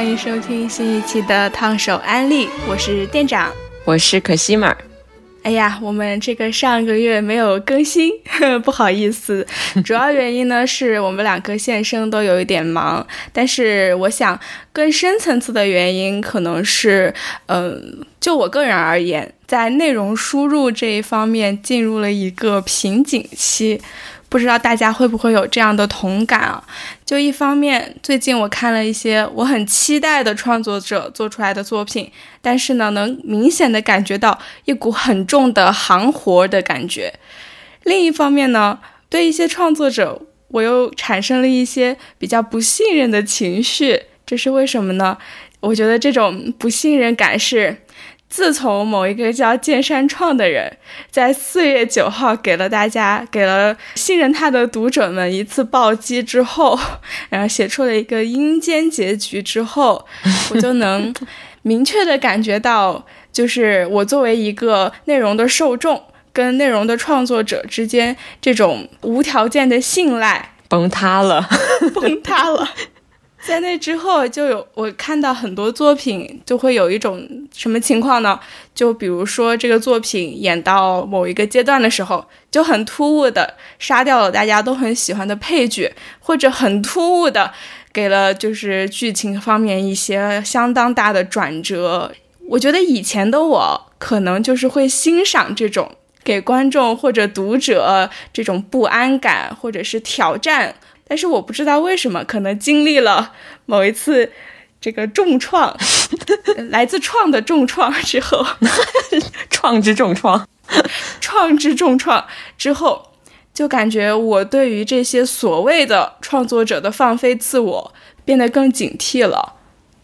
欢迎收听新一期的烫手安利，我是店长，我是可西玛。哎呀，我们这个上个月没有更新，不好意思。主要原因呢是我们两个现生都有一点忙，但是我想更深层次的原因可能是，嗯，就我个人而言，在内容输入这一方面进入了一个瓶颈期。不知道大家会不会有这样的同感啊？就一方面，最近我看了一些我很期待的创作者做出来的作品，但是呢，能明显的感觉到一股很重的行活的感觉。另一方面呢，对一些创作者，我又产生了一些比较不信任的情绪。这是为什么呢？我觉得这种不信任感是。自从某一个叫剑山创的人在四月九号给了大家、给了信任他的读者们一次暴击之后，然后写出了一个阴间结局之后，我就能明确的感觉到，就是我作为一个内容的受众跟内容的创作者之间这种无条件的信赖崩塌了，崩塌了。在那之后，就有我看到很多作品，就会有一种什么情况呢？就比如说这个作品演到某一个阶段的时候，就很突兀的杀掉了大家都很喜欢的配角，或者很突兀的给了就是剧情方面一些相当大的转折。我觉得以前的我可能就是会欣赏这种给观众或者读者这种不安感或者是挑战。但是我不知道为什么，可能经历了某一次这个重创，来自创的重创之后，创之重创，创之重创之后，就感觉我对于这些所谓的创作者的放飞自我变得更警惕了，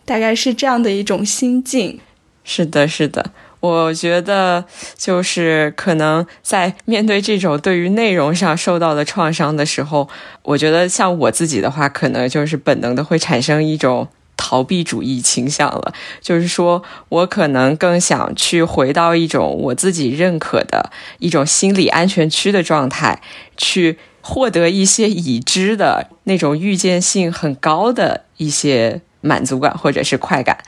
大概是这样的一种心境。是的，是的。我觉得就是可能在面对这种对于内容上受到的创伤的时候，我觉得像我自己的话，可能就是本能的会产生一种逃避主义倾向了。就是说我可能更想去回到一种我自己认可的一种心理安全区的状态，去获得一些已知的那种预见性很高的一些满足感或者是快感，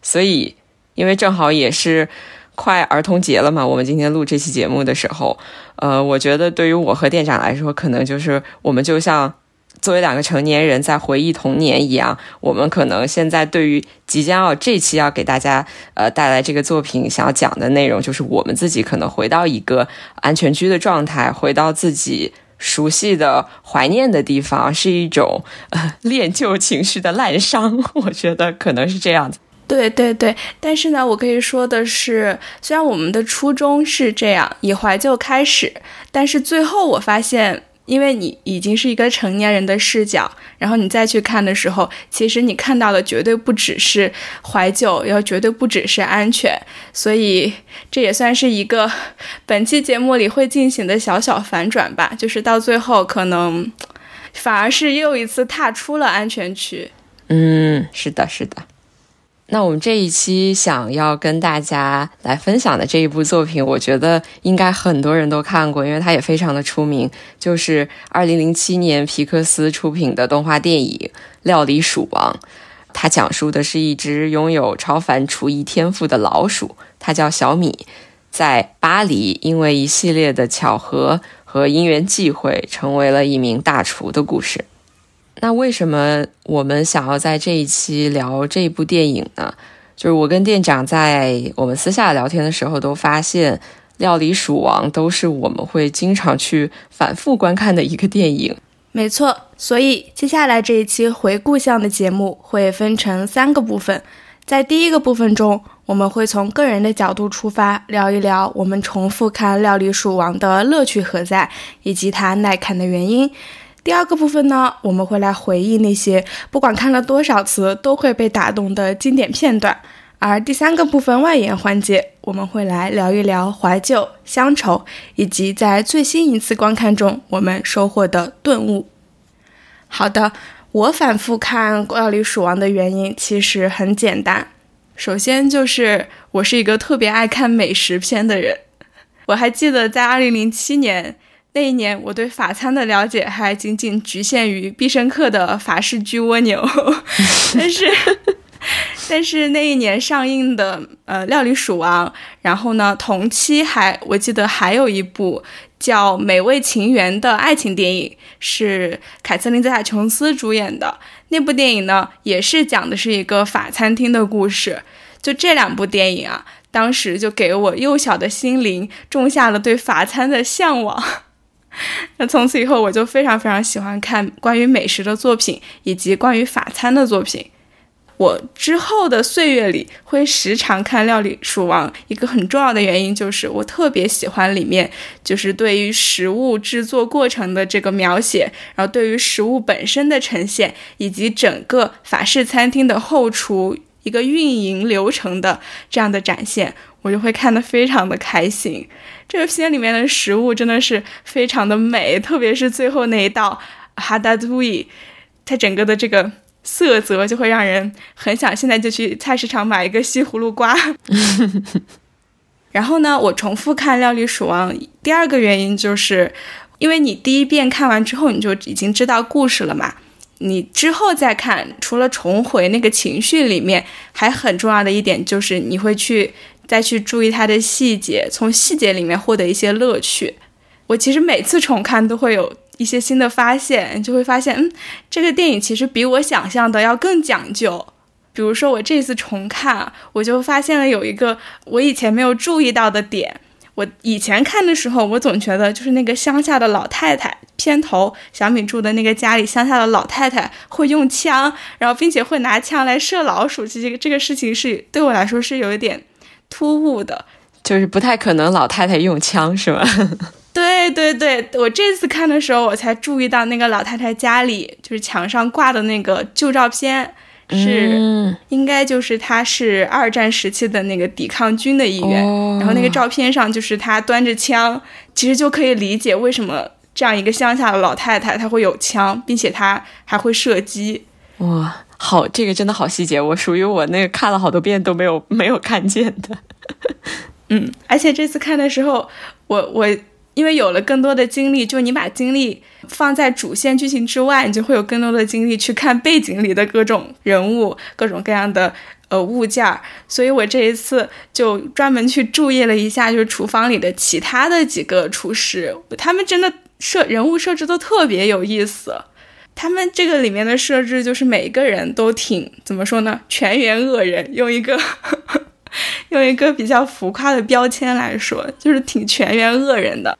所以。因为正好也是快儿童节了嘛，我们今天录这期节目的时候，呃，我觉得对于我和店长来说，可能就是我们就像作为两个成年人在回忆童年一样，我们可能现在对于即将要这期要给大家呃带来这个作品想要讲的内容，就是我们自己可能回到一个安全区的状态，回到自己熟悉的、怀念的地方，是一种呃恋旧情绪的滥觞，我觉得可能是这样子。对对对，但是呢，我可以说的是，虽然我们的初衷是这样，以怀旧开始，但是最后我发现，因为你已经是一个成年人的视角，然后你再去看的时候，其实你看到的绝对不只是怀旧，要绝对不只是安全，所以这也算是一个本期节目里会进行的小小反转吧，就是到最后可能反而是又一次踏出了安全区。嗯，是的，是的。那我们这一期想要跟大家来分享的这一部作品，我觉得应该很多人都看过，因为它也非常的出名，就是二零零七年皮克斯出品的动画电影《料理鼠王》。它讲述的是一只拥有超凡厨艺天赋的老鼠，它叫小米，在巴黎因为一系列的巧合和因缘际会，成为了一名大厨的故事。那为什么我们想要在这一期聊这部电影呢？就是我跟店长在我们私下聊天的时候，都发现《料理鼠王》都是我们会经常去反复观看的一个电影。没错，所以接下来这一期回顾向的节目会分成三个部分。在第一个部分中，我们会从个人的角度出发，聊一聊我们重复看《料理鼠王》的乐趣何在，以及它耐看的原因。第二个部分呢，我们会来回忆那些不管看了多少次都会被打动的经典片段，而第三个部分外延环节，我们会来聊一聊怀旧、乡愁，以及在最新一次观看中我们收获的顿悟。好的，我反复看《料理鼠王》的原因其实很简单，首先就是我是一个特别爱看美食片的人，我还记得在2007年。那一年，我对法餐的了解还仅仅局限于必胜客的法式焗蜗牛，但是，但是那一年上映的呃《料理鼠王》，然后呢，同期还我记得还有一部叫《美味情缘》的爱情电影，是凯瑟琳·泽塔·琼斯主演的。那部电影呢，也是讲的是一个法餐厅的故事。就这两部电影啊，当时就给我幼小的心灵种下了对法餐的向往。那从此以后，我就非常非常喜欢看关于美食的作品，以及关于法餐的作品。我之后的岁月里会时常看《料理鼠王》，一个很重要的原因就是我特别喜欢里面就是对于食物制作过程的这个描写，然后对于食物本身的呈现，以及整个法式餐厅的后厨一个运营流程的这样的展现，我就会看得非常的开心。这个片里面的食物真的是非常的美，特别是最后那一道哈达杜伊，它整个的这个。色泽就会让人很想现在就去菜市场买一个西葫芦瓜。然后呢，我重复看《料理鼠王》，第二个原因就是，因为你第一遍看完之后你就已经知道故事了嘛，你之后再看，除了重回那个情绪里面，还很重要的一点就是你会去再去注意它的细节，从细节里面获得一些乐趣。我其实每次重看都会有。一些新的发现，就会发现，嗯，这个电影其实比我想象的要更讲究。比如说，我这次重看，我就发现了有一个我以前没有注意到的点。我以前看的时候，我总觉得就是那个乡下的老太太，片头小米住的那个家里乡下的老太太会用枪，然后并且会拿枪来射老鼠，这个这个事情是对我来说是有一点突兀的，就是不太可能老太太用枪，是吗？对对对，我这次看的时候，我才注意到那个老太太家里就是墙上挂的那个旧照片，是应该就是他是二战时期的那个抵抗军的一员，然后那个照片上就是他端着枪，其实就可以理解为什么这样一个乡下的老太太她会有枪，并且她还会射击。哇，好，这个真的好细节，我属于我那个看了好多遍都没有没有看见的。嗯，而且这次看的时候，我我。因为有了更多的精力，就你把精力放在主线剧情之外，你就会有更多的精力去看背景里的各种人物、各种各样的呃物件儿。所以我这一次就专门去注意了一下，就是厨房里的其他的几个厨师，他们真的设人物设置都特别有意思。他们这个里面的设置就是每一个人都挺怎么说呢？全员恶人，用一个。用一个比较浮夸的标签来说，就是挺全员恶人的。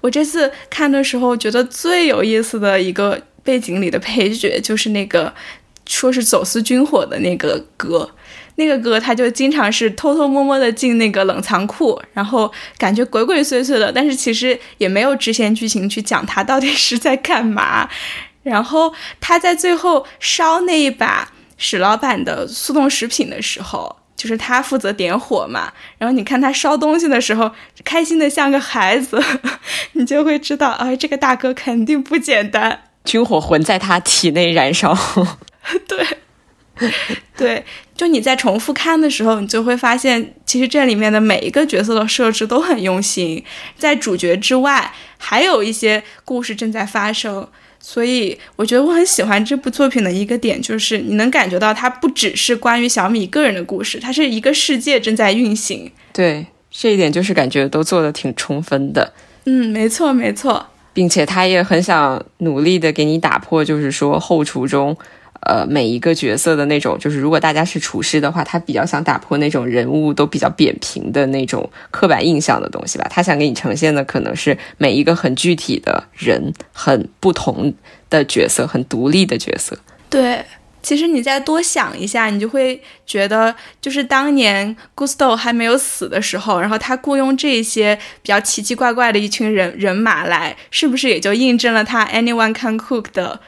我这次看的时候，觉得最有意思的一个背景里的配角，就是那个说是走私军火的那个哥。那个哥他就经常是偷偷摸摸的进那个冷藏库，然后感觉鬼鬼祟祟的，但是其实也没有支线剧情去讲他到底是在干嘛。然后他在最后烧那一把史老板的速冻食品的时候。就是他负责点火嘛，然后你看他烧东西的时候，开心的像个孩子，你就会知道，哎，这个大哥肯定不简单。军火魂在他体内燃烧。对，对，就你在重复看的时候，你就会发现，其实这里面的每一个角色的设置都很用心，在主角之外，还有一些故事正在发生。所以我觉得我很喜欢这部作品的一个点，就是你能感觉到它不只是关于小米个人的故事，它是一个世界正在运行。对，这一点就是感觉都做的挺充分的。嗯，没错没错，并且他也很想努力的给你打破，就是说后厨中。呃，每一个角色的那种，就是如果大家是厨师的话，他比较想打破那种人物都比较扁平的那种刻板印象的东西吧。他想给你呈现的可能是每一个很具体的人，很不同的角色，很独立的角色。对，其实你再多想一下，你就会觉得，就是当年 Gusto 还没有死的时候，然后他雇佣这些比较奇奇怪怪的一群人人马来，是不是也就印证了他 Anyone Can Cook 的？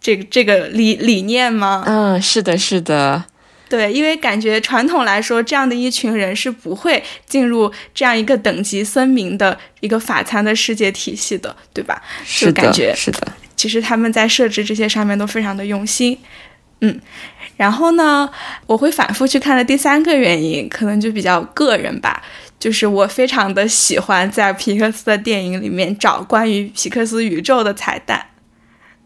这个这个理理念吗？嗯，是的，是的，对，因为感觉传统来说，这样的一群人是不会进入这样一个等级森明的一个法餐的世界体系的，对吧？是感觉是的。其实他们在设置这些上面都非常的用心，嗯。然后呢，我会反复去看的第三个原因，可能就比较个人吧，就是我非常的喜欢在皮克斯的电影里面找关于皮克斯宇宙的彩蛋。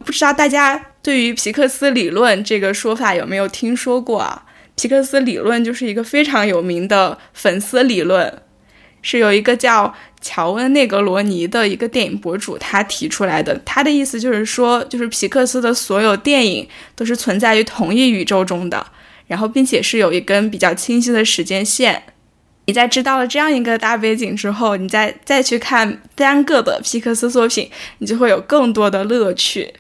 不知道大家对于皮克斯理论这个说法有没有听说过啊？皮克斯理论就是一个非常有名的粉丝理论，是有一个叫乔恩内格罗尼的一个电影博主他提出来的。他的意思就是说，就是皮克斯的所有电影都是存在于同一宇宙中的，然后并且是有一根比较清晰的时间线。你在知道了这样一个大背景之后，你再再去看单个的皮克斯作品，你就会有更多的乐趣。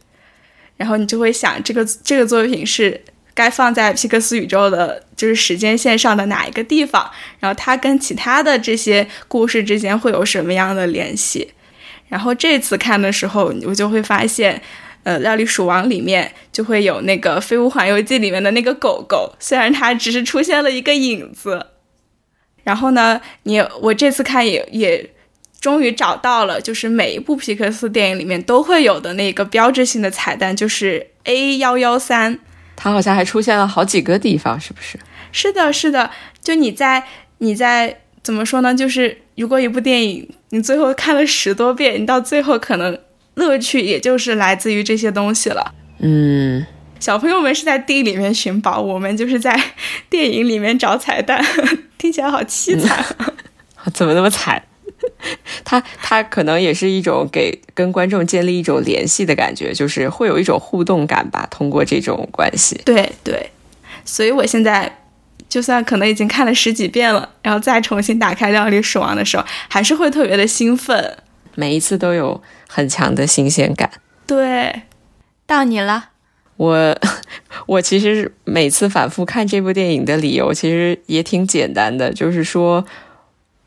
然后你就会想，这个这个作品是该放在皮克斯宇宙的，就是时间线上的哪一个地方？然后它跟其他的这些故事之间会有什么样的联系？然后这次看的时候，我就会发现，呃，《料理鼠王》里面就会有那个《飞屋环游记》里面的那个狗狗，虽然它只是出现了一个影子。然后呢，你我这次看也也终于找到了，就是每一部皮克斯电影里面都会有的那个标志性的彩蛋，就是 A 幺幺三。它好像还出现了好几个地方，是不是？是的，是的。就你在你在怎么说呢？就是如果一部电影你最后看了十多遍，你到最后可能乐趣也就是来自于这些东西了。嗯。小朋友们是在地里面寻宝，我们就是在电影里面找彩蛋，听起来好凄惨。怎么那么惨？他他可能也是一种给跟观众建立一种联系的感觉，就是会有一种互动感吧。通过这种关系，对对。所以我现在就算可能已经看了十几遍了，然后再重新打开《料理鼠王》的时候，还是会特别的兴奋。每一次都有很强的新鲜感。对，到你了。我 我其实每次反复看这部电影的理由其实也挺简单的，就是说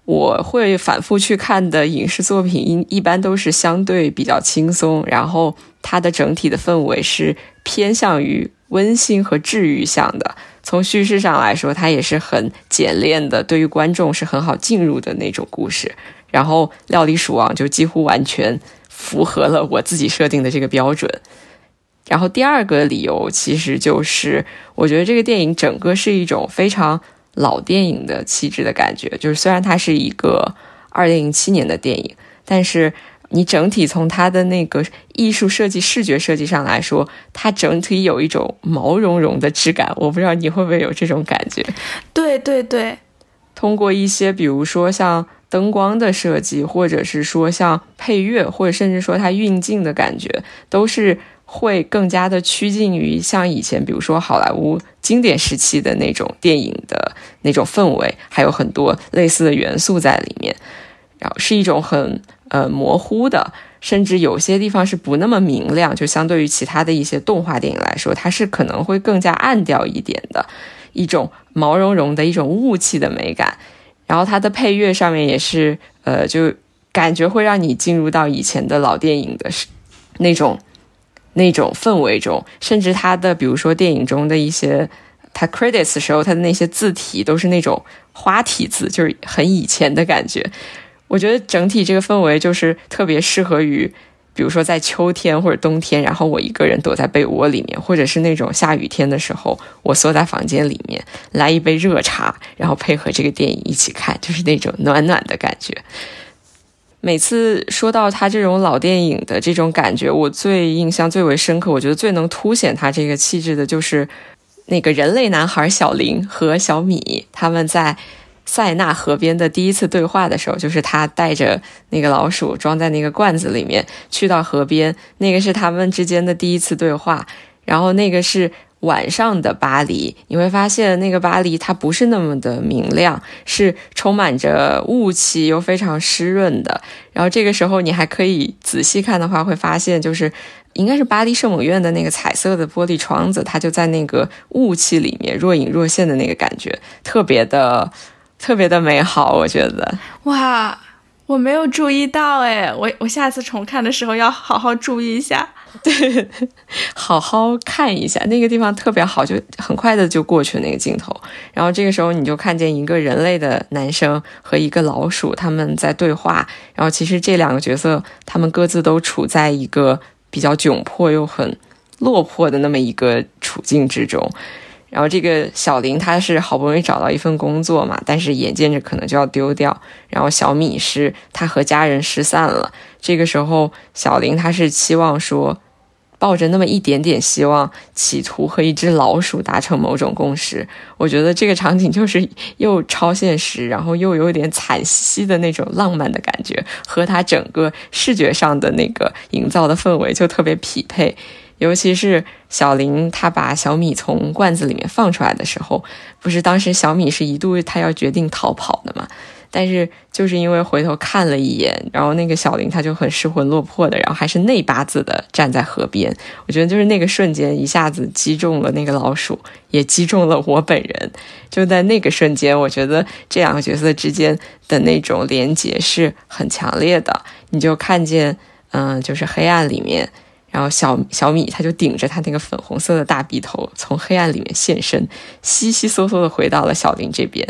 我会反复去看的影视作品一一般都是相对比较轻松，然后它的整体的氛围是偏向于温馨和治愈向的。从叙事上来说，它也是很简练的，对于观众是很好进入的那种故事。然后《料理鼠王》就几乎完全符合了我自己设定的这个标准。然后第二个理由其实就是，我觉得这个电影整个是一种非常老电影的气质的感觉。就是虽然它是一个二零零七年的电影，但是你整体从它的那个艺术设计、视觉设计上来说，它整体有一种毛茸茸的质感。我不知道你会不会有这种感觉？对对对，通过一些比如说像灯光的设计，或者是说像配乐，或者甚至说它运镜的感觉，都是。会更加的趋近于像以前，比如说好莱坞经典时期的那种电影的那种氛围，还有很多类似的元素在里面。然后是一种很呃模糊的，甚至有些地方是不那么明亮，就相对于其他的一些动画电影来说，它是可能会更加暗调一点的一种毛茸茸的一种雾气的美感。然后它的配乐上面也是呃，就感觉会让你进入到以前的老电影的那种。那种氛围中，甚至他的，比如说电影中的一些，他 credits 时候，他的那些字体都是那种花体字，就是很以前的感觉。我觉得整体这个氛围就是特别适合于，比如说在秋天或者冬天，然后我一个人躲在被窝里面，或者是那种下雨天的时候，我缩在房间里面，来一杯热茶，然后配合这个电影一起看，就是那种暖暖的感觉。每次说到他这种老电影的这种感觉，我最印象最为深刻，我觉得最能凸显他这个气质的，就是那个人类男孩小林和小米他们在塞纳河边的第一次对话的时候，就是他带着那个老鼠装在那个罐子里面去到河边，那个是他们之间的第一次对话，然后那个是。晚上的巴黎，你会发现那个巴黎它不是那么的明亮，是充满着雾气又非常湿润的。然后这个时候你还可以仔细看的话，会发现就是应该是巴黎圣母院的那个彩色的玻璃窗子，它就在那个雾气里面若隐若现的那个感觉，特别的特别的美好。我觉得哇，我没有注意到哎，我我下次重看的时候要好好注意一下。对，好好看一下那个地方特别好，就很快的就过去那个镜头。然后这个时候你就看见一个人类的男生和一个老鼠他们在对话。然后其实这两个角色他们各自都处在一个比较窘迫又很落魄的那么一个处境之中。然后这个小林他是好不容易找到一份工作嘛，但是眼见着可能就要丢掉。然后小米是他和家人失散了。这个时候小林他是期望说。抱着那么一点点希望，企图和一只老鼠达成某种共识。我觉得这个场景就是又超现实，然后又有点惨兮的那种浪漫的感觉，和它整个视觉上的那个营造的氛围就特别匹配。尤其是小林他把小米从罐子里面放出来的时候，不是当时小米是一度他要决定逃跑的嘛？但是就是因为回头看了一眼，然后那个小林他就很失魂落魄的，然后还是内八字的站在河边。我觉得就是那个瞬间一下子击中了那个老鼠，也击中了我本人。就在那个瞬间，我觉得这两个角色之间的那种连结是很强烈的。你就看见，嗯，就是黑暗里面，然后小小米他就顶着他那个粉红色的大鼻头从黑暗里面现身，稀稀嗦嗦的回到了小林这边。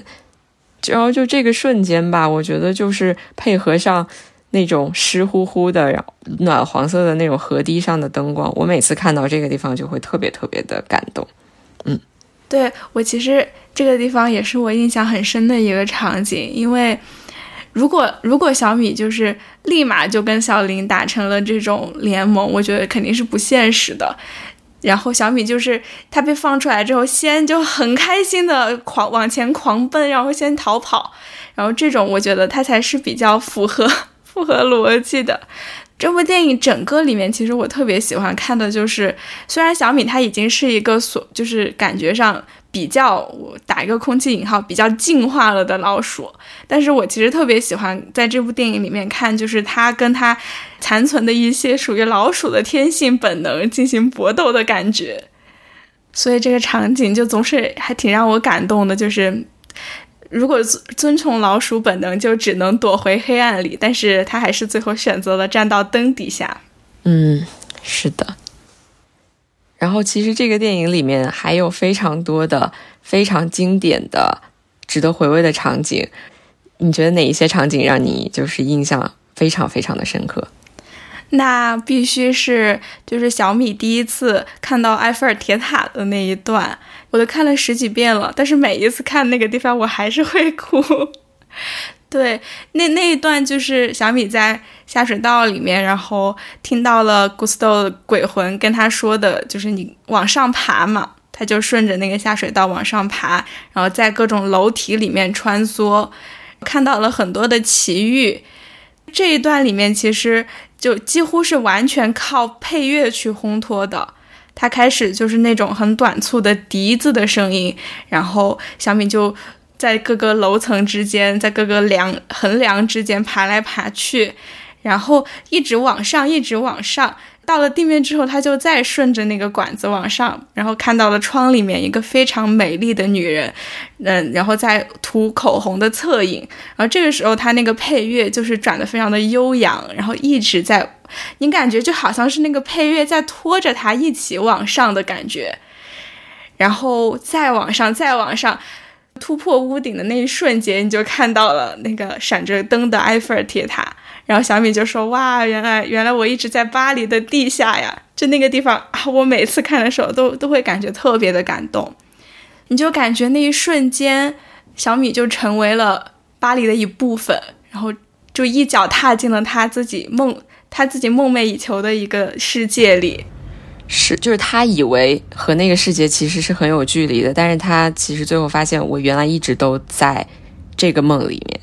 然后就这个瞬间吧，我觉得就是配合上那种湿乎乎的、然后暖黄色的那种河堤上的灯光，我每次看到这个地方就会特别特别的感动。嗯，对我其实这个地方也是我印象很深的一个场景，因为如果如果小米就是立马就跟小林达成了这种联盟，我觉得肯定是不现实的。然后小米就是他被放出来之后，先就很开心的狂往前狂奔，然后先逃跑，然后这种我觉得他才是比较符合 符合逻辑的。这部电影整个里面，其实我特别喜欢看的就是，虽然小米它已经是一个所，就是感觉上。比较我打一个空气引号，比较进化了的老鼠，但是我其实特别喜欢在这部电影里面看，就是它跟它残存的一些属于老鼠的天性本能进行搏斗的感觉，所以这个场景就总是还挺让我感动的。就是如果遵遵从老鼠本能，就只能躲回黑暗里，但是他还是最后选择了站到灯底下。嗯，是的。然后，其实这个电影里面还有非常多的非常经典的、值得回味的场景。你觉得哪一些场景让你就是印象非常非常的深刻？那必须是就是小米第一次看到埃菲尔铁塔的那一段，我都看了十几遍了，但是每一次看那个地方，我还是会哭。对，那那一段就是小米在下水道里面，然后听到了古斯豆鬼魂跟他说的，就是你往上爬嘛，他就顺着那个下水道往上爬，然后在各种楼体里面穿梭，看到了很多的奇遇。这一段里面其实就几乎是完全靠配乐去烘托的，它开始就是那种很短促的笛子的声音，然后小米就。在各个楼层之间，在各个梁横梁之间爬来爬去，然后一直往上，一直往上。到了地面之后，他就再顺着那个管子往上，然后看到了窗里面一个非常美丽的女人，嗯，然后在涂口红的侧影。然后这个时候，他那个配乐就是转的非常的悠扬，然后一直在，你感觉就好像是那个配乐在拖着他一起往上的感觉，然后再往上，再往上。突破屋顶的那一瞬间，你就看到了那个闪着灯的埃菲尔铁塔。然后小米就说：“哇，原来原来我一直在巴黎的地下呀！就那个地方啊，我每次看的时候都都会感觉特别的感动。你就感觉那一瞬间，小米就成为了巴黎的一部分，然后就一脚踏进了他自己梦他自己梦寐以求的一个世界里。”是，就是他以为和那个世界其实是很有距离的，但是他其实最后发现，我原来一直都在这个梦里面。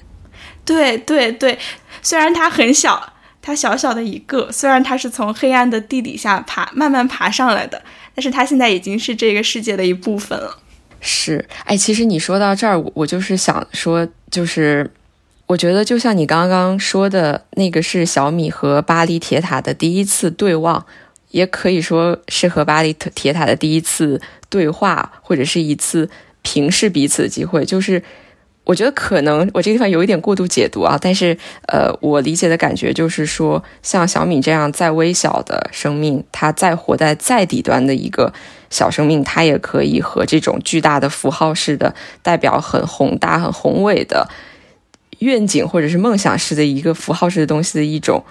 对对对，虽然他很小，他小小的一个，虽然他是从黑暗的地底下爬慢慢爬上来的，但是他现在已经是这个世界的一部分了。是，哎，其实你说到这儿，我就是想说，就是我觉得就像你刚刚说的那个，是小米和巴黎铁塔的第一次对望。也可以说是和巴黎铁塔的第一次对话，或者是一次平视彼此的机会。就是我觉得可能我这个地方有一点过度解读啊，但是呃，我理解的感觉就是说，像小米这样再微小的生命，它再活在再底端的一个小生命，它也可以和这种巨大的符号式的、代表很宏大、很宏伟的愿景或者是梦想式的一个符号式的东西的一种。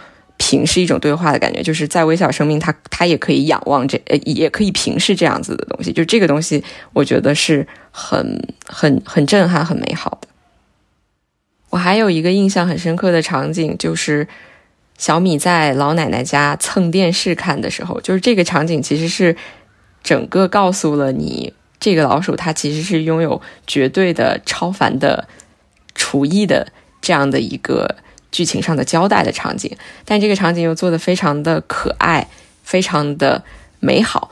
平视一种对话的感觉，就是在微小生命，它它也可以仰望这，呃，也可以平视这样子的东西。就这个东西，我觉得是很很很震撼、很美好的。我还有一个印象很深刻的场景，就是小米在老奶奶家蹭电视看的时候，就是这个场景其实是整个告诉了你，这个老鼠它其实是拥有绝对的超凡的厨艺的这样的一个剧情上的交代的场景，但这个场景又做的非常的可爱，非常的美好。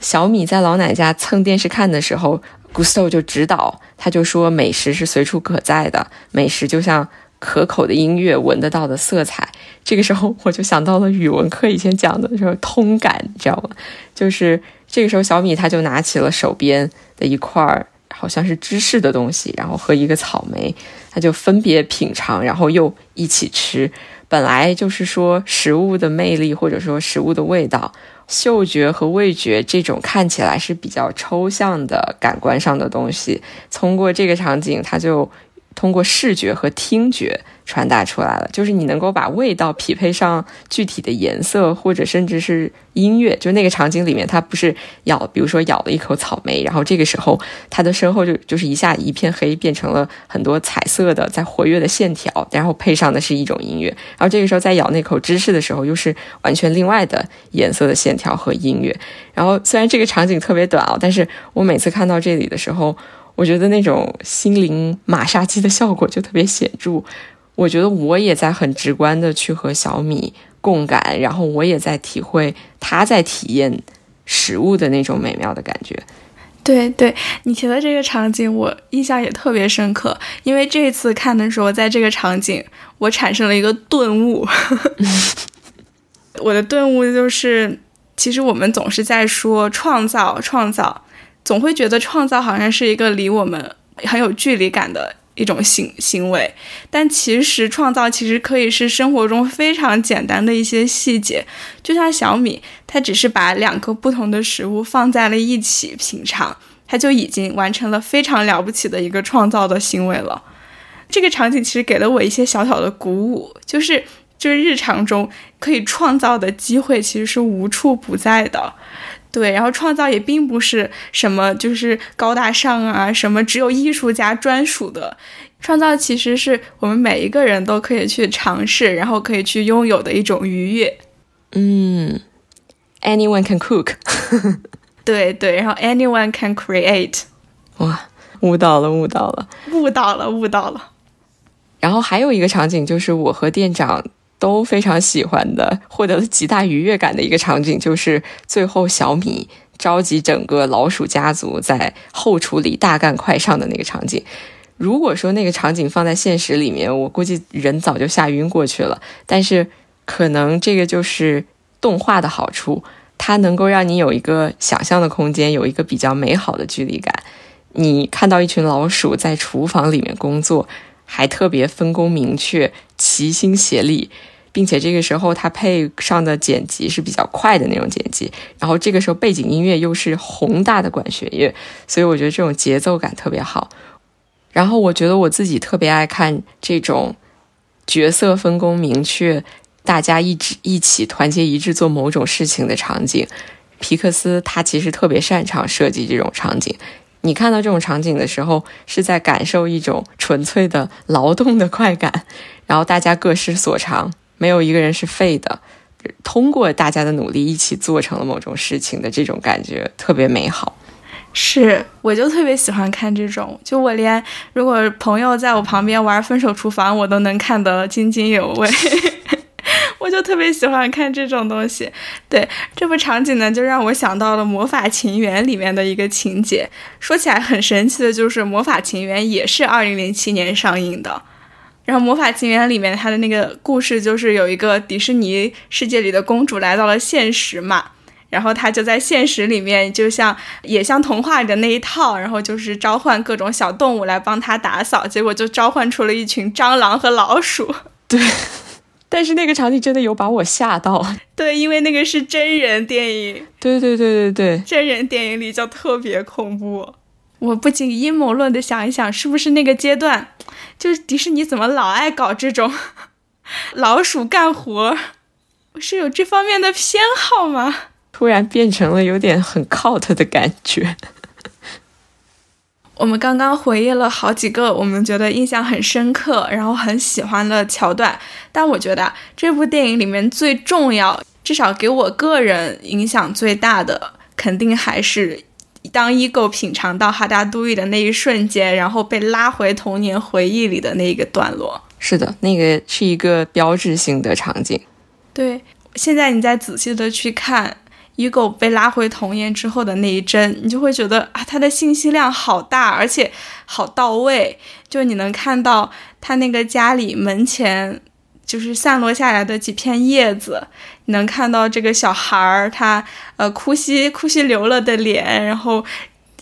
小米在老奶家蹭电视看的时候，Gusto 就指导，他就说美食是随处可在的，美食就像。可口的音乐，闻得到的色彩。这个时候，我就想到了语文课以前讲的，就是通感，你知道吗？就是这个时候，小米他就拿起了手边的一块儿，好像是芝士的东西，然后和一个草莓，他就分别品尝，然后又一起吃。本来就是说，食物的魅力，或者说食物的味道，嗅觉和味觉这种看起来是比较抽象的感官上的东西，通过这个场景，他就。通过视觉和听觉传达出来了，就是你能够把味道匹配上具体的颜色，或者甚至是音乐。就那个场景里面，他不是咬，比如说咬了一口草莓，然后这个时候他的身后就就是一下一片黑，变成了很多彩色的在活跃的线条，然后配上的是一种音乐。然后这个时候在咬那口芝士的时候，又是完全另外的颜色的线条和音乐。然后虽然这个场景特别短啊，但是我每次看到这里的时候。我觉得那种心灵马杀鸡的效果就特别显著。我觉得我也在很直观的去和小米共感，然后我也在体会他在体验食物的那种美妙的感觉。对对，你提的这个场景我印象也特别深刻，因为这次看的时候，在这个场景我产生了一个顿悟。我的顿悟就是，其实我们总是在说创造，创造。总会觉得创造好像是一个离我们很有距离感的一种行行为，但其实创造其实可以是生活中非常简单的一些细节，就像小米，它只是把两个不同的食物放在了一起品尝，它就已经完成了非常了不起的一个创造的行为了。这个场景其实给了我一些小小的鼓舞，就是就是日常中可以创造的机会其实是无处不在的。对，然后创造也并不是什么就是高大上啊，什么只有艺术家专属的创造，其实是我们每一个人都可以去尝试，然后可以去拥有的一种愉悦。嗯，anyone can cook。对对，然后 anyone can create。哇，悟到了，悟到了，悟到了，悟到了。然后还有一个场景就是我和店长。都非常喜欢的，获得了极大愉悦感的一个场景，就是最后小米召集整个老鼠家族在后厨里大干快上的那个场景。如果说那个场景放在现实里面，我估计人早就吓晕过去了。但是可能这个就是动画的好处，它能够让你有一个想象的空间，有一个比较美好的距离感。你看到一群老鼠在厨房里面工作。还特别分工明确，齐心协力，并且这个时候他配上的剪辑是比较快的那种剪辑，然后这个时候背景音乐又是宏大的管弦乐，所以我觉得这种节奏感特别好。然后我觉得我自己特别爱看这种角色分工明确，大家一直一起团结一致做某种事情的场景。皮克斯他其实特别擅长设计这种场景。你看到这种场景的时候，是在感受一种纯粹的劳动的快感，然后大家各施所长，没有一个人是废的，通过大家的努力一起做成了某种事情的这种感觉特别美好。是，我就特别喜欢看这种，就我连如果朋友在我旁边玩分手厨房，我都能看得津津有味。我就特别喜欢看这种东西，对这部场景呢，就让我想到了《魔法情缘》里面的一个情节。说起来很神奇的，就是《魔法情缘》也是二零零七年上映的。然后《魔法情缘》里面它的那个故事，就是有一个迪士尼世界里的公主来到了现实嘛，然后她就在现实里面，就像也像童话里的那一套，然后就是召唤各种小动物来帮她打扫，结果就召唤出了一群蟑螂和老鼠。对。但是那个场景真的有把我吓到，对，因为那个是真人电影，对对对对对，真人电影里就特别恐怖。我不仅阴谋论的想一想，是不是那个阶段，就是迪士尼怎么老爱搞这种 老鼠干活，是有这方面的偏好吗？突然变成了有点很 cult 的感觉。我们刚刚回忆了好几个我们觉得印象很深刻，然后很喜欢的桥段，但我觉得这部电影里面最重要，至少给我个人影响最大的，肯定还是当 ego 品尝到哈达都伊的那一瞬间，然后被拉回童年回忆里的那一个段落。是的，那个是一个标志性的场景。对，现在你再仔细的去看。Ego 被拉回童颜之后的那一帧，你就会觉得啊，他的信息量好大，而且好到位。就你能看到他那个家里门前，就是散落下来的几片叶子，你能看到这个小孩儿他呃哭兮哭兮流了的脸，然后。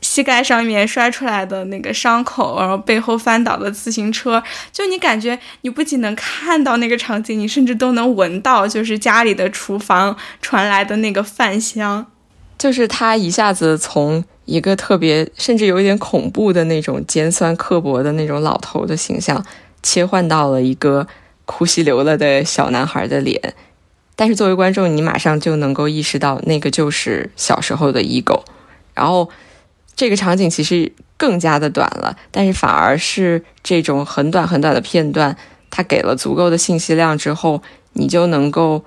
膝盖上面摔出来的那个伤口，然后背后翻倒的自行车，就你感觉你不仅能看到那个场景，你甚至都能闻到，就是家里的厨房传来的那个饭香。就是他一下子从一个特别甚至有一点恐怖的那种尖酸刻薄的那种老头的形象，切换到了一个哭稀流了的小男孩的脸。但是作为观众，你马上就能够意识到，那个就是小时候的 ego，然后。这个场景其实更加的短了，但是反而是这种很短很短的片段，它给了足够的信息量之后，你就能够，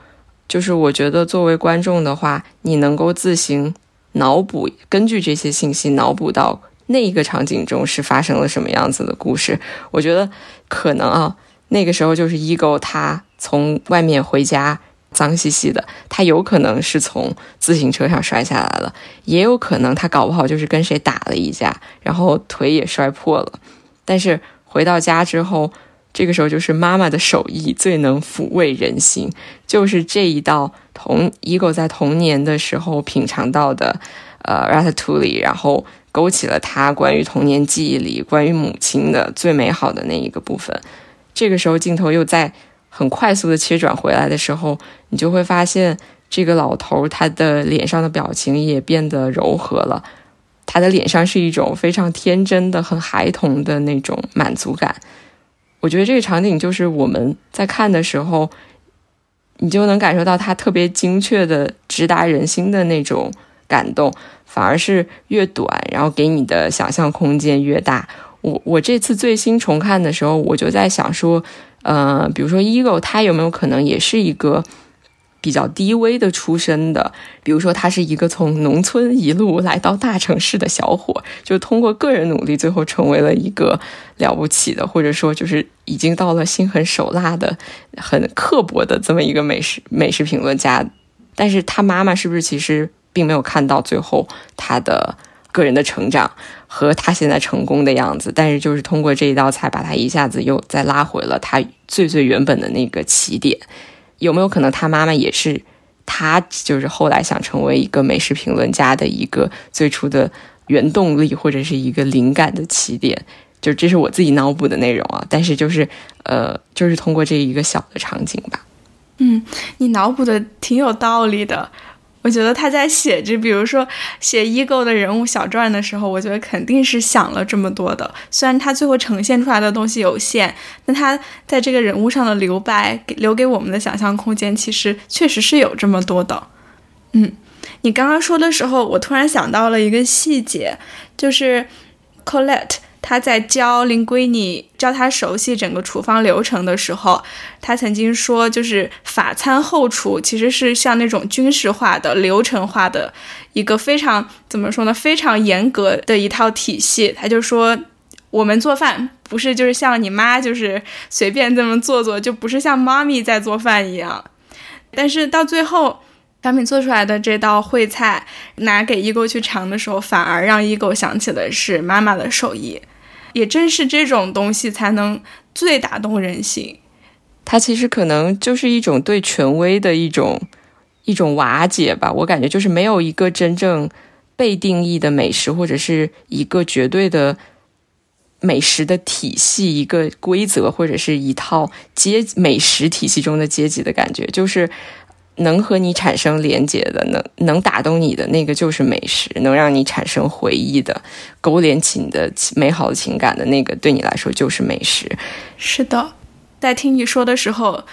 就是我觉得作为观众的话，你能够自行脑补，根据这些信息脑补到那一个场景中是发生了什么样子的故事。我觉得可能啊，那个时候就是 ego 他从外面回家。脏兮兮的，他有可能是从自行车上摔下来了，也有可能他搞不好就是跟谁打了一架，然后腿也摔破了。但是回到家之后，这个时候就是妈妈的手艺最能抚慰人心，就是这一道童 ego 在童年的时候品尝到的，呃，ratatouille，然后勾起了他关于童年记忆里关于母亲的最美好的那一个部分。这个时候镜头又在。很快速的切转回来的时候，你就会发现这个老头他的脸上的表情也变得柔和了，他的脸上是一种非常天真的、很孩童的那种满足感。我觉得这个场景就是我们在看的时候，你就能感受到他特别精确的直达人心的那种感动，反而是越短，然后给你的想象空间越大。我我这次最新重看的时候，我就在想说。呃，比如说 ego，他有没有可能也是一个比较低微的出身的？比如说，他是一个从农村一路来到大城市的小伙，就通过个人努力，最后成为了一个了不起的，或者说就是已经到了心狠手辣的、很刻薄的这么一个美食美食评论家。但是他妈妈是不是其实并没有看到最后他的个人的成长？和他现在成功的样子，但是就是通过这一道菜，把他一下子又再拉回了他最最原本的那个起点。有没有可能他妈妈也是他就是后来想成为一个美食评论家的一个最初的原动力，或者是一个灵感的起点？就这是我自己脑补的内容啊，但是就是呃，就是通过这一个小的场景吧。嗯，你脑补的挺有道理的。我觉得他在写这，比如说写 ego 的人物小传的时候，我觉得肯定是想了这么多的。虽然他最后呈现出来的东西有限，但他在这个人物上的留白，留给我们的想象空间，其实确实是有这么多的。嗯，你刚刚说的时候，我突然想到了一个细节，就是 Colette。他在教林闺女教她熟悉整个厨房流程的时候，他曾经说，就是法餐后厨其实是像那种军事化的、流程化的一个非常怎么说呢？非常严格的一套体系。他就说，我们做饭不是就是像你妈就是随便这么做做，就不是像妈咪在做饭一样。但是到最后，小米做出来的这道烩菜拿给伊狗去尝的时候，反而让伊狗想起的是妈妈的手艺。也正是这种东西才能最打动人心。它其实可能就是一种对权威的一种一种瓦解吧。我感觉就是没有一个真正被定义的美食，或者是一个绝对的美食的体系，一个规则，或者是一套阶美食体系中的阶级的感觉，就是。能和你产生连结的，能能打动你的那个就是美食，能让你产生回忆的，勾连起你的美好的情感的那个，对你来说就是美食。是的，在听你说的时候，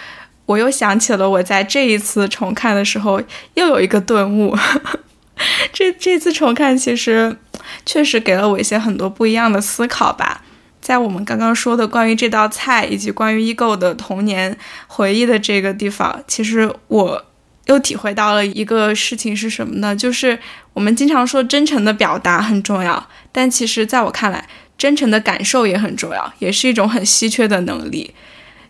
我又想起了我在这一次重看的时候又有一个顿悟。这这次重看，其实确实给了我一些很多不一样的思考吧。在我们刚刚说的关于这道菜以及关于 ego 的童年回忆的这个地方，其实我又体会到了一个事情是什么呢？就是我们经常说真诚的表达很重要，但其实在我看来，真诚的感受也很重要，也是一种很稀缺的能力。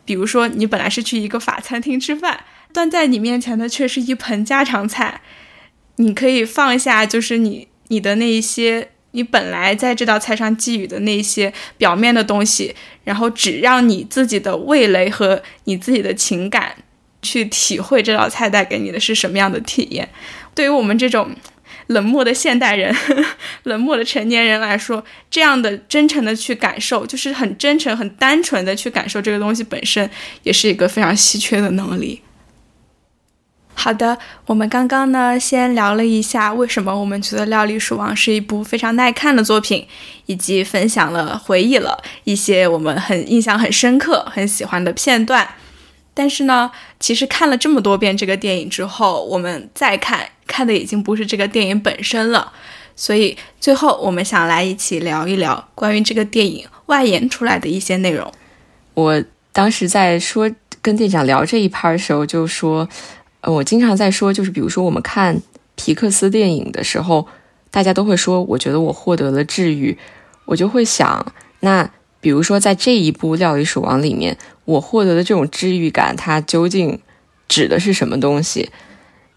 比如说，你本来是去一个法餐厅吃饭，端在你面前的却是一盆家常菜，你可以放下，就是你你的那一些。你本来在这道菜上寄予的那些表面的东西，然后只让你自己的味蕾和你自己的情感去体会这道菜带给你的是什么样的体验。对于我们这种冷漠的现代人、冷漠的成年人来说，这样的真诚的去感受，就是很真诚、很单纯的去感受这个东西本身，也是一个非常稀缺的能力。好的，我们刚刚呢，先聊了一下为什么我们觉得《料理鼠王》是一部非常耐看的作品，以及分享了回忆了一些我们很印象很深刻、很喜欢的片段。但是呢，其实看了这么多遍这个电影之后，我们再看，看的已经不是这个电影本身了。所以最后，我们想来一起聊一聊关于这个电影外延出来的一些内容。我当时在说跟店长聊这一趴的时候，就说。呃，我经常在说，就是比如说我们看皮克斯电影的时候，大家都会说，我觉得我获得了治愈，我就会想，那比如说在这一部《料理鼠王》里面，我获得的这种治愈感，它究竟指的是什么东西？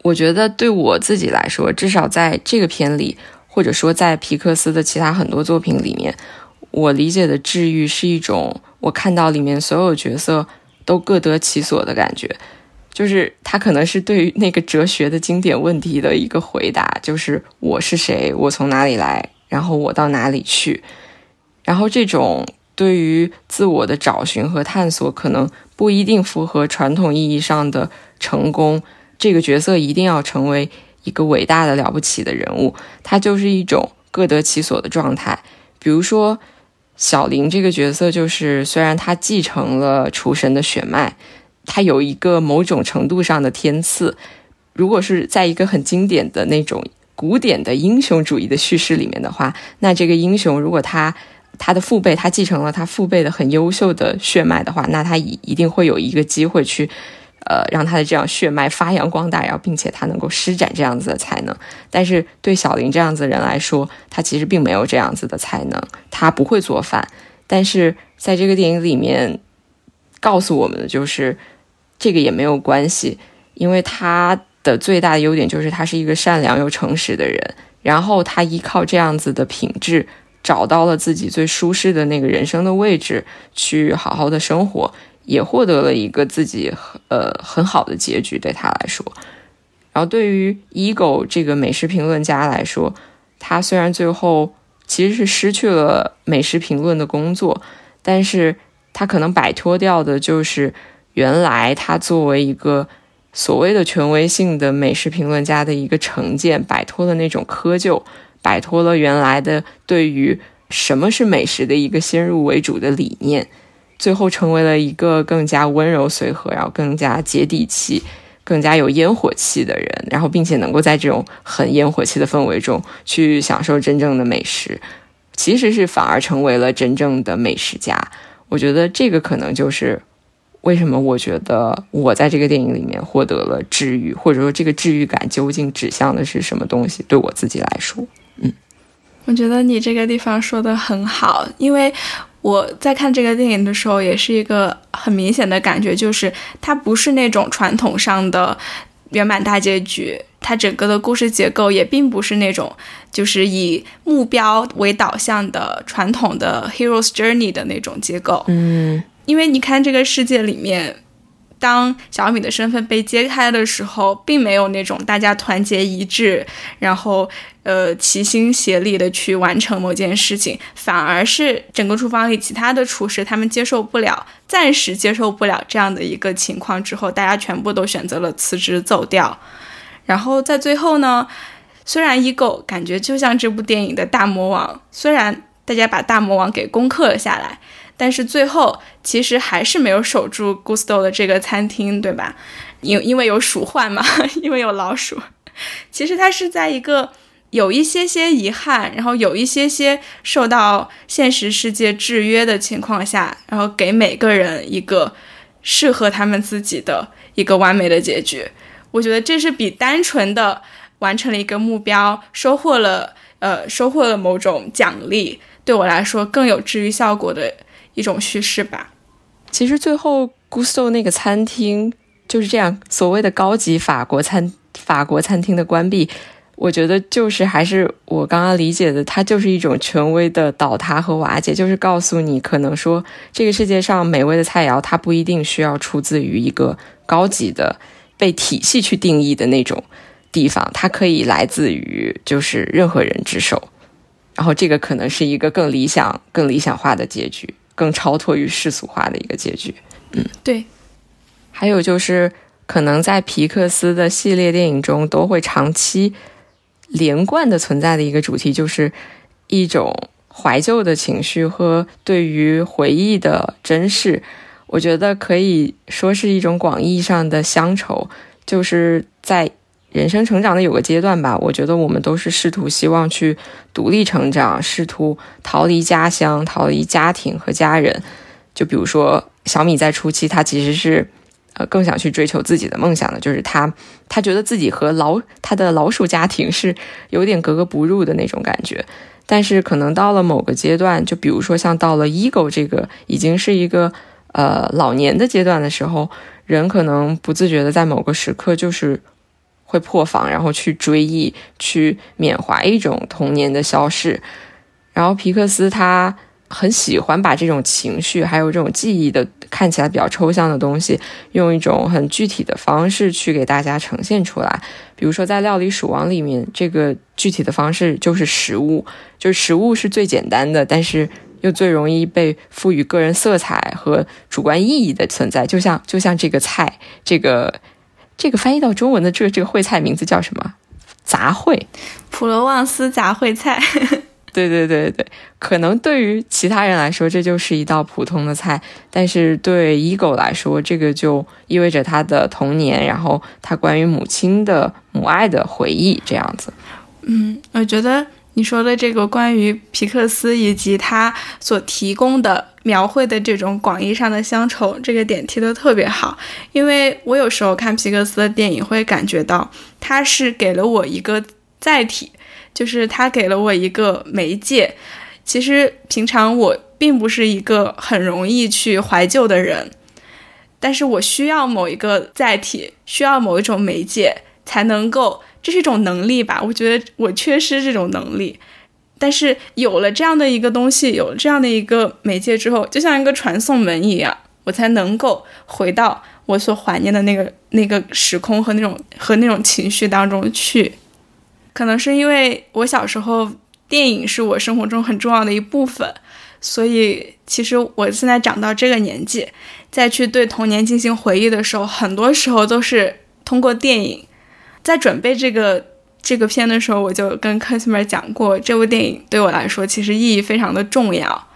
我觉得对我自己来说，至少在这个片里，或者说在皮克斯的其他很多作品里面，我理解的治愈是一种，我看到里面所有角色都各得其所的感觉。就是它可能是对于那个哲学的经典问题的一个回答，就是我是谁，我从哪里来，然后我到哪里去。然后这种对于自我的找寻和探索，可能不一定符合传统意义上的成功。这个角色一定要成为一个伟大的了不起的人物，他就是一种各得其所的状态。比如说小林这个角色，就是虽然他继承了厨神的血脉。他有一个某种程度上的天赐，如果是在一个很经典的那种古典的英雄主义的叙事里面的话，那这个英雄如果他他的父辈他继承了他父辈的很优秀的血脉的话，那他一一定会有一个机会去，呃，让他的这样血脉发扬光大，然后并且他能够施展这样子的才能。但是对小林这样子的人来说，他其实并没有这样子的才能，他不会做饭。但是在这个电影里面告诉我们的就是。这个也没有关系，因为他的最大的优点就是他是一个善良又诚实的人。然后他依靠这样子的品质，找到了自己最舒适的那个人生的位置，去好好的生活，也获得了一个自己呃很好的结局。对他来说，然后对于 Ego 这个美食评论家来说，他虽然最后其实是失去了美食评论的工作，但是他可能摆脱掉的就是。原来他作为一个所谓的权威性的美食评论家的一个成见，摆脱了那种窠臼，摆脱了原来的对于什么是美食的一个先入为主的理念，最后成为了一个更加温柔随和，然后更加接地气、更加有烟火气的人，然后并且能够在这种很烟火气的氛围中去享受真正的美食，其实是反而成为了真正的美食家。我觉得这个可能就是。为什么我觉得我在这个电影里面获得了治愈，或者说这个治愈感究竟指向的是什么东西？对我自己来说，嗯，我觉得你这个地方说的很好，因为我在看这个电影的时候，也是一个很明显的感觉，就是它不是那种传统上的圆满大结局，它整个的故事结构也并不是那种就是以目标为导向的传统的 hero's journey 的那种结构，嗯。因为你看这个世界里面，当小米的身份被揭开的时候，并没有那种大家团结一致，然后呃齐心协力的去完成某件事情，反而是整个厨房里其他的厨师他们接受不了，暂时接受不了这样的一个情况之后，大家全部都选择了辞职走掉。然后在最后呢，虽然 ego 感觉就像这部电影的大魔王，虽然大家把大魔王给攻克了下来。但是最后其实还是没有守住 Gusto 的这个餐厅，对吧？因因为有鼠患嘛，因为有老鼠。其实它是在一个有一些些遗憾，然后有一些些受到现实世界制约的情况下，然后给每个人一个适合他们自己的一个完美的结局。我觉得这是比单纯的完成了一个目标，收获了呃收获了某种奖励，对我来说更有治愈效果的一种叙事吧。其实最后 Gusto 那个餐厅就是这样，所谓的高级法国餐法国餐厅的关闭。我觉得就是还是我刚刚理解的，它就是一种权威的倒塌和瓦解，就是告诉你，可能说这个世界上美味的菜肴，它不一定需要出自于一个高级的、被体系去定义的那种地方，它可以来自于就是任何人之手，然后这个可能是一个更理想、更理想化的结局，更超脱于世俗化的一个结局。嗯，对。还有就是，可能在皮克斯的系列电影中都会长期。连贯的存在的一个主题，就是一种怀旧的情绪和对于回忆的珍视。我觉得可以说是一种广义上的乡愁，就是在人生成长的有个阶段吧。我觉得我们都是试图希望去独立成长，试图逃离家乡、逃离家庭和家人。就比如说小米在初期，他其实是。呃，更想去追求自己的梦想的，就是他，他觉得自己和老他的老鼠家庭是有点格格不入的那种感觉。但是可能到了某个阶段，就比如说像到了 ego 这个已经是一个呃老年的阶段的时候，人可能不自觉的在某个时刻就是会破防，然后去追忆、去缅怀一种童年的消逝。然后皮克斯他。很喜欢把这种情绪，还有这种记忆的看起来比较抽象的东西，用一种很具体的方式去给大家呈现出来。比如说，在《料理鼠王》里面，这个具体的方式就是食物，就是食物是最简单的，但是又最容易被赋予个人色彩和主观意义的存在。就像就像这个菜，这个这个翻译到中文的这个这个烩菜名字叫什么？杂烩，普罗旺斯杂烩菜。对对对对，可能对于其他人来说，这就是一道普通的菜，但是对 ego 来说，这个就意味着他的童年，然后他关于母亲的母爱的回忆，这样子。嗯，我觉得你说的这个关于皮克斯以及他所提供的描绘的这种广义上的乡愁，这个点提的特别好，因为我有时候看皮克斯的电影，会感觉到他是给了我一个载体。就是他给了我一个媒介，其实平常我并不是一个很容易去怀旧的人，但是我需要某一个载体，需要某一种媒介才能够，这是一种能力吧？我觉得我缺失这种能力，但是有了这样的一个东西，有了这样的一个媒介之后，就像一个传送门一样，我才能够回到我所怀念的那个那个时空和那种和那种情绪当中去。可能是因为我小时候电影是我生活中很重要的一部分，所以其实我现在长到这个年纪，再去对童年进行回忆的时候，很多时候都是通过电影。在准备这个这个片的时候，我就跟 customer 讲过，这部电影对我来说其实意义非常的重要，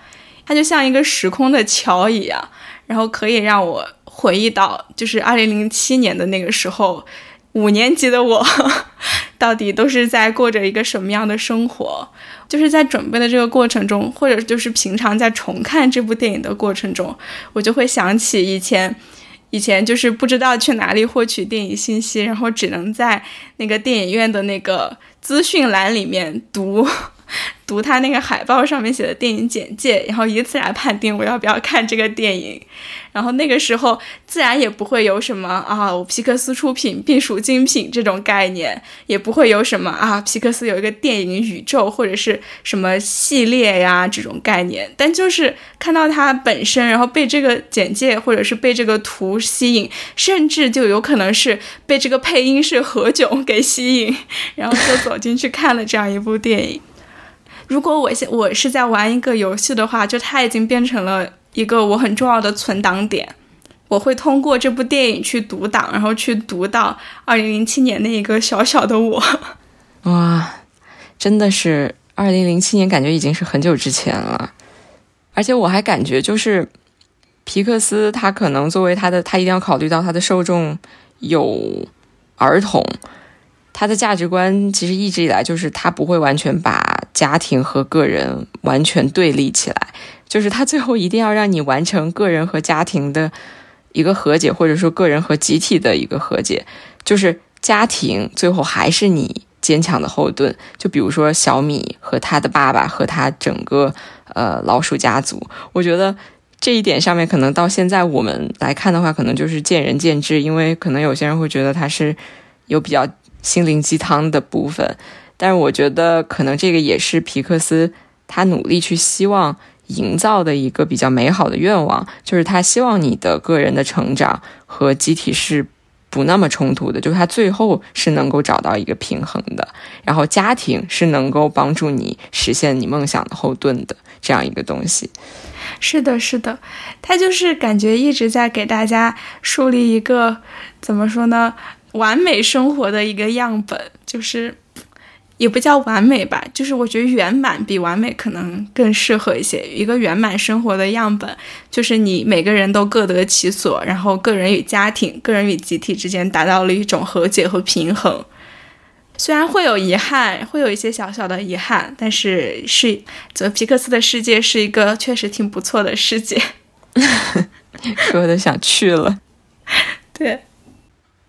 它就像一个时空的桥一样，然后可以让我回忆到就是二零零七年的那个时候。五年级的我，到底都是在过着一个什么样的生活？就是在准备的这个过程中，或者就是平常在重看这部电影的过程中，我就会想起以前，以前就是不知道去哪里获取电影信息，然后只能在那个电影院的那个资讯栏里面读。读他那个海报上面写的电影简介，然后以此来判定我要不要看这个电影。然后那个时候自然也不会有什么啊，皮克斯出品必属精品这种概念，也不会有什么啊，皮克斯有一个电影宇宙或者是什么系列呀这种概念。但就是看到它本身，然后被这个简介或者是被这个图吸引，甚至就有可能是被这个配音是何炅给吸引，然后就走进去看了这样一部电影。如果我现我是在玩一个游戏的话，就它已经变成了一个我很重要的存档点。我会通过这部电影去读档，然后去读到二零零七年那一个小小的我。哇，真的是二零零七年，感觉已经是很久之前了。而且我还感觉，就是皮克斯他可能作为他的，他一定要考虑到他的受众有儿童。他的价值观其实一直以来就是他不会完全把家庭和个人完全对立起来，就是他最后一定要让你完成个人和家庭的一个和解，或者说个人和集体的一个和解，就是家庭最后还是你坚强的后盾。就比如说小米和他的爸爸和他整个呃老鼠家族，我觉得。这一点上面，可能到现在我们来看的话，可能就是见仁见智，因为可能有些人会觉得它是有比较心灵鸡汤的部分，但是我觉得可能这个也是皮克斯他努力去希望营造的一个比较美好的愿望，就是他希望你的个人的成长和集体是不那么冲突的，就是他最后是能够找到一个平衡的，然后家庭是能够帮助你实现你梦想的后盾的这样一个东西。是的，是的，他就是感觉一直在给大家树立一个怎么说呢，完美生活的一个样本，就是也不叫完美吧，就是我觉得圆满比完美可能更适合一些。一个圆满生活的样本，就是你每个人都各得其所，然后个人与家庭、个人与集体之间达到了一种和解和平衡。虽然会有遗憾，会有一些小小的遗憾，但是是泽皮克斯的世界是一个确实挺不错的世界，说的想去了。对，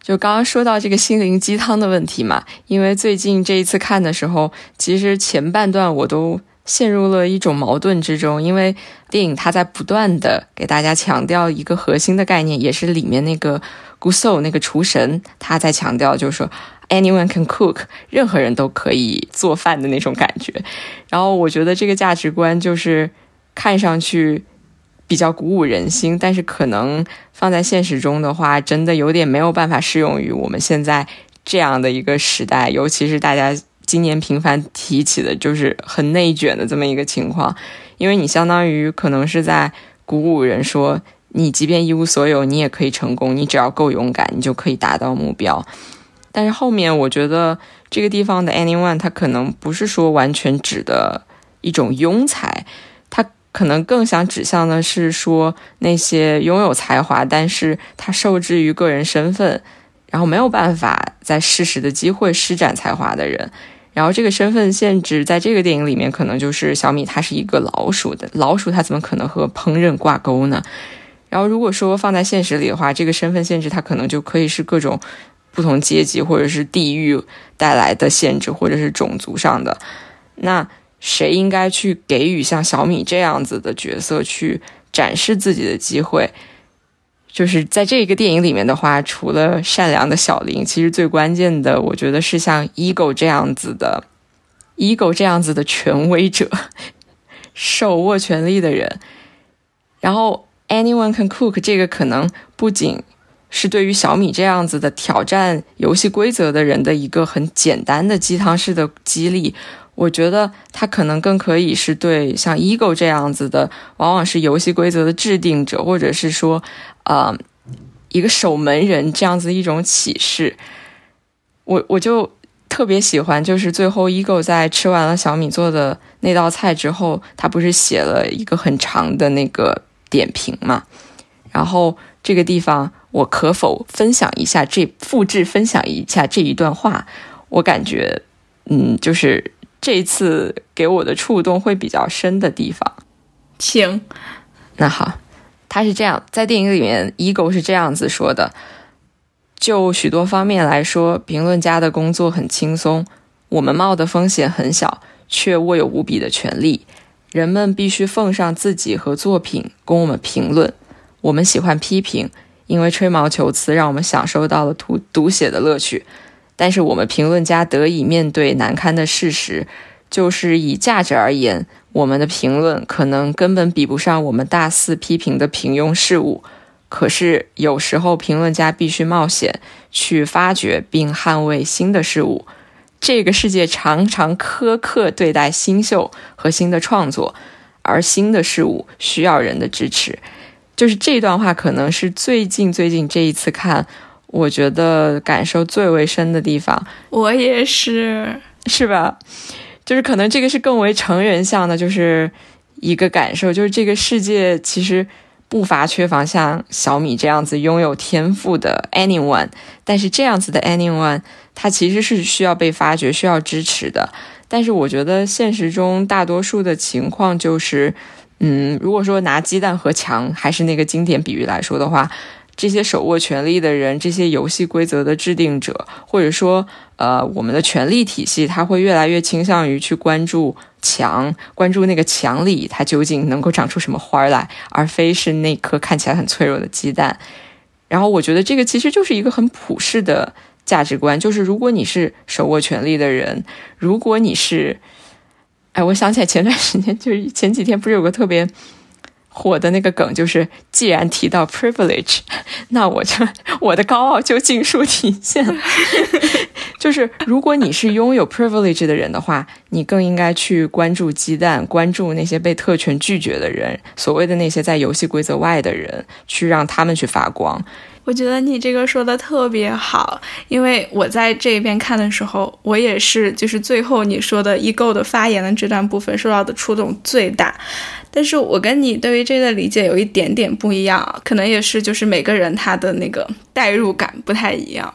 就刚刚说到这个心灵鸡汤的问题嘛，因为最近这一次看的时候，其实前半段我都陷入了一种矛盾之中，因为电影它在不断的给大家强调一个核心的概念，也是里面那个 Guso 那个厨神他在强调，就是说。Anyone can cook，任何人都可以做饭的那种感觉。然后我觉得这个价值观就是看上去比较鼓舞人心，但是可能放在现实中的话，真的有点没有办法适用于我们现在这样的一个时代，尤其是大家今年频繁提起的，就是很内卷的这么一个情况。因为你相当于可能是在鼓舞人说，你即便一无所有，你也可以成功，你只要够勇敢，你就可以达到目标。但是后面我觉得这个地方的 anyone，它可能不是说完全指的一种庸才，可能更想指向的是说那些拥有才华，但是他受制于个人身份，然后没有办法在适时的机会施展才华的人。然后这个身份限制在这个电影里面，可能就是小米，它是一个老鼠的老鼠，它怎么可能和烹饪挂钩呢？然后如果说放在现实里的话，这个身份限制它可能就可以是各种。不同阶级或者是地域带来的限制，或者是种族上的，那谁应该去给予像小米这样子的角色去展示自己的机会？就是在这个电影里面的话，除了善良的小林，其实最关键的，我觉得是像 ego 这样子的 ego 这样子的权威者，手握权力的人。然后 anyone can cook 这个可能不仅。是对于小米这样子的挑战游戏规则的人的一个很简单的鸡汤式的激励，我觉得它可能更可以是对像 Ego 这样子的，往往是游戏规则的制定者，或者是说，呃，一个守门人这样子一种启示。我我就特别喜欢，就是最后 Ego 在吃完了小米做的那道菜之后，他不是写了一个很长的那个点评嘛，然后这个地方。我可否分享一下这复制分享一下这一段话？我感觉，嗯，就是这次给我的触动会比较深的地方。请，那好，他是这样，在电影里面，Ego 是这样子说的：就许多方面来说，评论家的工作很轻松，我们冒的风险很小，却握有无比的权利。人们必须奉上自己和作品供我们评论，我们喜欢批评。因为吹毛求疵，让我们享受到了读读写的乐趣，但是我们评论家得以面对难堪的事实，就是以价值而言，我们的评论可能根本比不上我们大肆批评的平庸事物。可是有时候，评论家必须冒险去发掘并捍卫新的事物。这个世界常常苛刻对待新秀和新的创作，而新的事物需要人的支持。就是这段话，可能是最近最近这一次看，我觉得感受最为深的地方。我也是，是吧？就是可能这个是更为成人向的，就是一个感受，就是这个世界其实不乏缺乏像小米这样子拥有天赋的 anyone，但是这样子的 anyone，他其实是需要被发掘、需要支持的。但是我觉得现实中大多数的情况就是，嗯，如果说拿鸡蛋和墙还是那个经典比喻来说的话。这些手握权力的人，这些游戏规则的制定者，或者说，呃，我们的权力体系，它会越来越倾向于去关注墙，关注那个墙里它究竟能够长出什么花来，而非是那颗看起来很脆弱的鸡蛋。然后，我觉得这个其实就是一个很普世的价值观，就是如果你是手握权力的人，如果你是，哎，我想起来前段时间，就是前几天不是有个特别。火的那个梗就是，既然提到 privilege，那我就我的高傲就尽数体现。就是如果你是拥有 privilege 的人的话，你更应该去关注鸡蛋，关注那些被特权拒绝的人，所谓的那些在游戏规则外的人，去让他们去发光。我觉得你这个说的特别好，因为我在这边看的时候，我也是，就是最后你说的 ego 的发言的这段部分受到的触动最大。但是我跟你对于这个理解有一点点不一样，可能也是就是每个人他的那个代入感不太一样。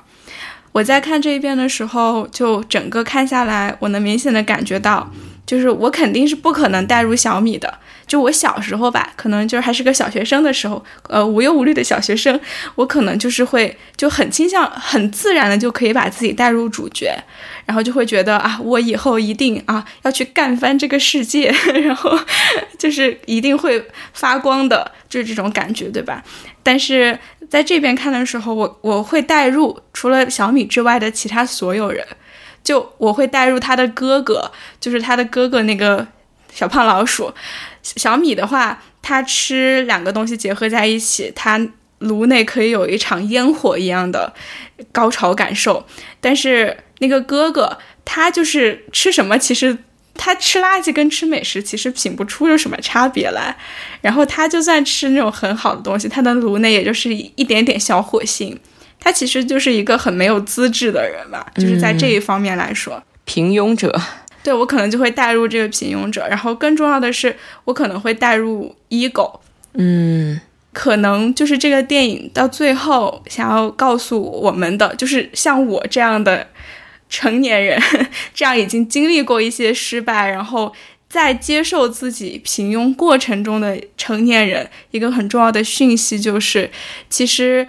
我在看这一遍的时候，就整个看下来，我能明显的感觉到，就是我肯定是不可能代入小米的。就我小时候吧，可能就是还是个小学生的时候，呃，无忧无虑的小学生，我可能就是会就很倾向、很自然的就可以把自己带入主角，然后就会觉得啊，我以后一定啊要去干翻这个世界，然后就是一定会发光的，就是这种感觉，对吧？但是在这边看的时候，我我会带入除了小米之外的其他所有人，就我会带入他的哥哥，就是他的哥哥那个小胖老鼠。小米的话，它吃两个东西结合在一起，它颅内可以有一场烟火一样的高潮感受。但是那个哥哥，他就是吃什么，其实他吃垃圾跟吃美食其实品不出有什么差别来。然后他就算吃那种很好的东西，他的颅内也就是一点点小火星。他其实就是一个很没有资质的人吧，就是在这一方面来说，平庸者。对我可能就会带入这个平庸者，然后更重要的是，我可能会带入 ego，嗯，可能就是这个电影到最后想要告诉我们的，就是像我这样的成年人，这样已经经历过一些失败，然后在接受自己平庸过程中的成年人，一个很重要的讯息就是，其实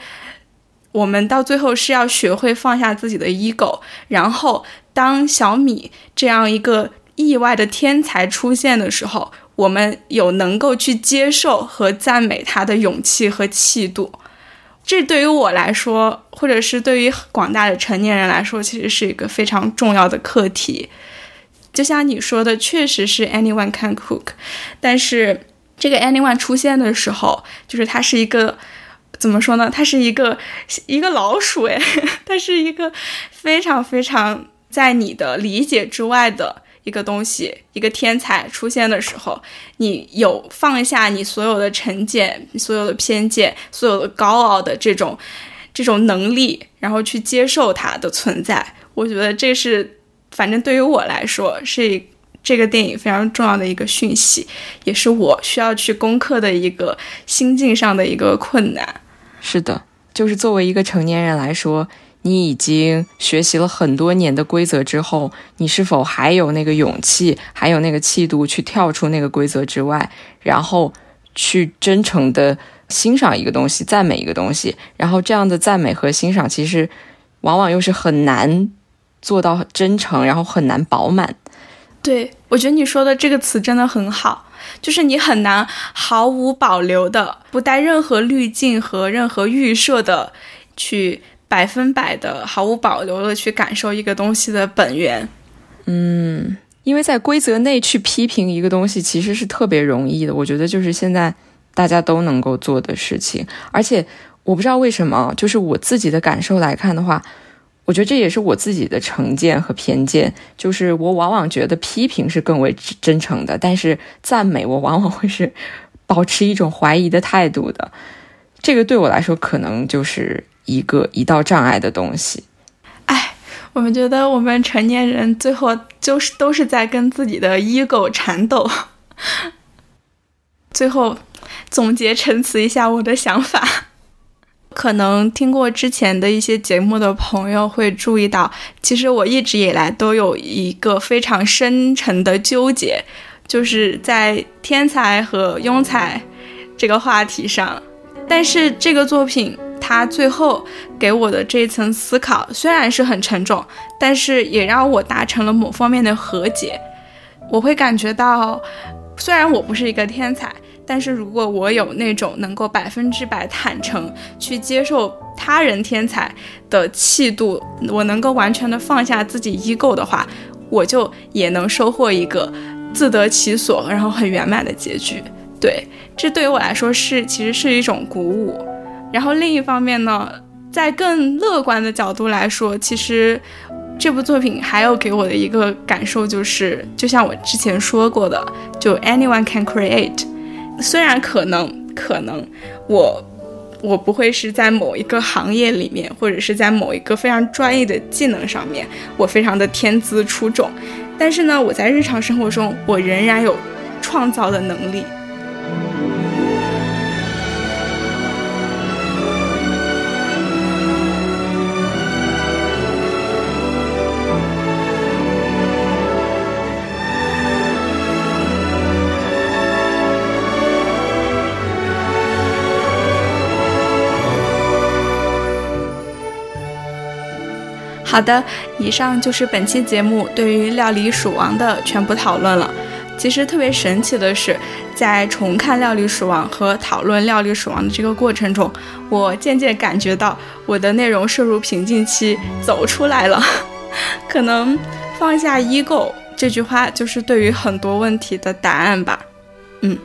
我们到最后是要学会放下自己的 ego，然后。当小米这样一个意外的天才出现的时候，我们有能够去接受和赞美他的勇气和气度。这对于我来说，或者是对于广大的成年人来说，其实是一个非常重要的课题。就像你说的，确实是 anyone can cook，但是这个 anyone 出现的时候，就是它是一个怎么说呢？它是一个一个老鼠诶，它是一个非常非常。在你的理解之外的一个东西，一个天才出现的时候，你有放下你所有的成见、所有的偏见、所有的高傲的这种这种能力，然后去接受它的存在。我觉得这是，反正对于我来说，是这个电影非常重要的一个讯息，也是我需要去攻克的一个心境上的一个困难。是的，就是作为一个成年人来说。你已经学习了很多年的规则之后，你是否还有那个勇气，还有那个气度去跳出那个规则之外，然后去真诚的欣赏一个东西，赞美一个东西？然后这样的赞美和欣赏，其实往往又是很难做到真诚，然后很难饱满。对我觉得你说的这个词真的很好，就是你很难毫无保留的、不带任何滤镜和任何预设的去。百分百的毫无保留的去感受一个东西的本源，嗯，因为在规则内去批评一个东西其实是特别容易的，我觉得就是现在大家都能够做的事情。而且我不知道为什么，就是我自己的感受来看的话，我觉得这也是我自己的成见和偏见，就是我往往觉得批评是更为真诚的，但是赞美我往往会是保持一种怀疑的态度的。这个对我来说可能就是。一个一道障碍的东西，哎，我们觉得我们成年人最后就是都是在跟自己的 ego 缠斗，最后总结陈词一下我的想法。可能听过之前的一些节目的朋友会注意到，其实我一直以来都有一个非常深沉的纠结，就是在天才和庸才这个话题上。但是这个作品它最后给我的这一层思考虽然是很沉重，但是也让我达成了某方面的和解。我会感觉到，虽然我不是一个天才。但是如果我有那种能够百分之百坦诚去接受他人天才的气度，我能够完全的放下自己 ego 的话，我就也能收获一个自得其所，然后很圆满的结局。对，这对于我来说是其实是一种鼓舞。然后另一方面呢，在更乐观的角度来说，其实这部作品还有给我的一个感受就是，就像我之前说过的，就 anyone can create。虽然可能可能我我不会是在某一个行业里面，或者是在某一个非常专业的技能上面，我非常的天资出众，但是呢，我在日常生活中，我仍然有创造的能力。好的，以上就是本期节目对于《料理鼠王》的全部讨论了。其实特别神奇的是，在重看《料理鼠王》和讨论《料理鼠王》的这个过程中，我渐渐感觉到我的内容摄入瓶颈期走出来了。可能放下 ego 这句话，就是对于很多问题的答案吧。嗯。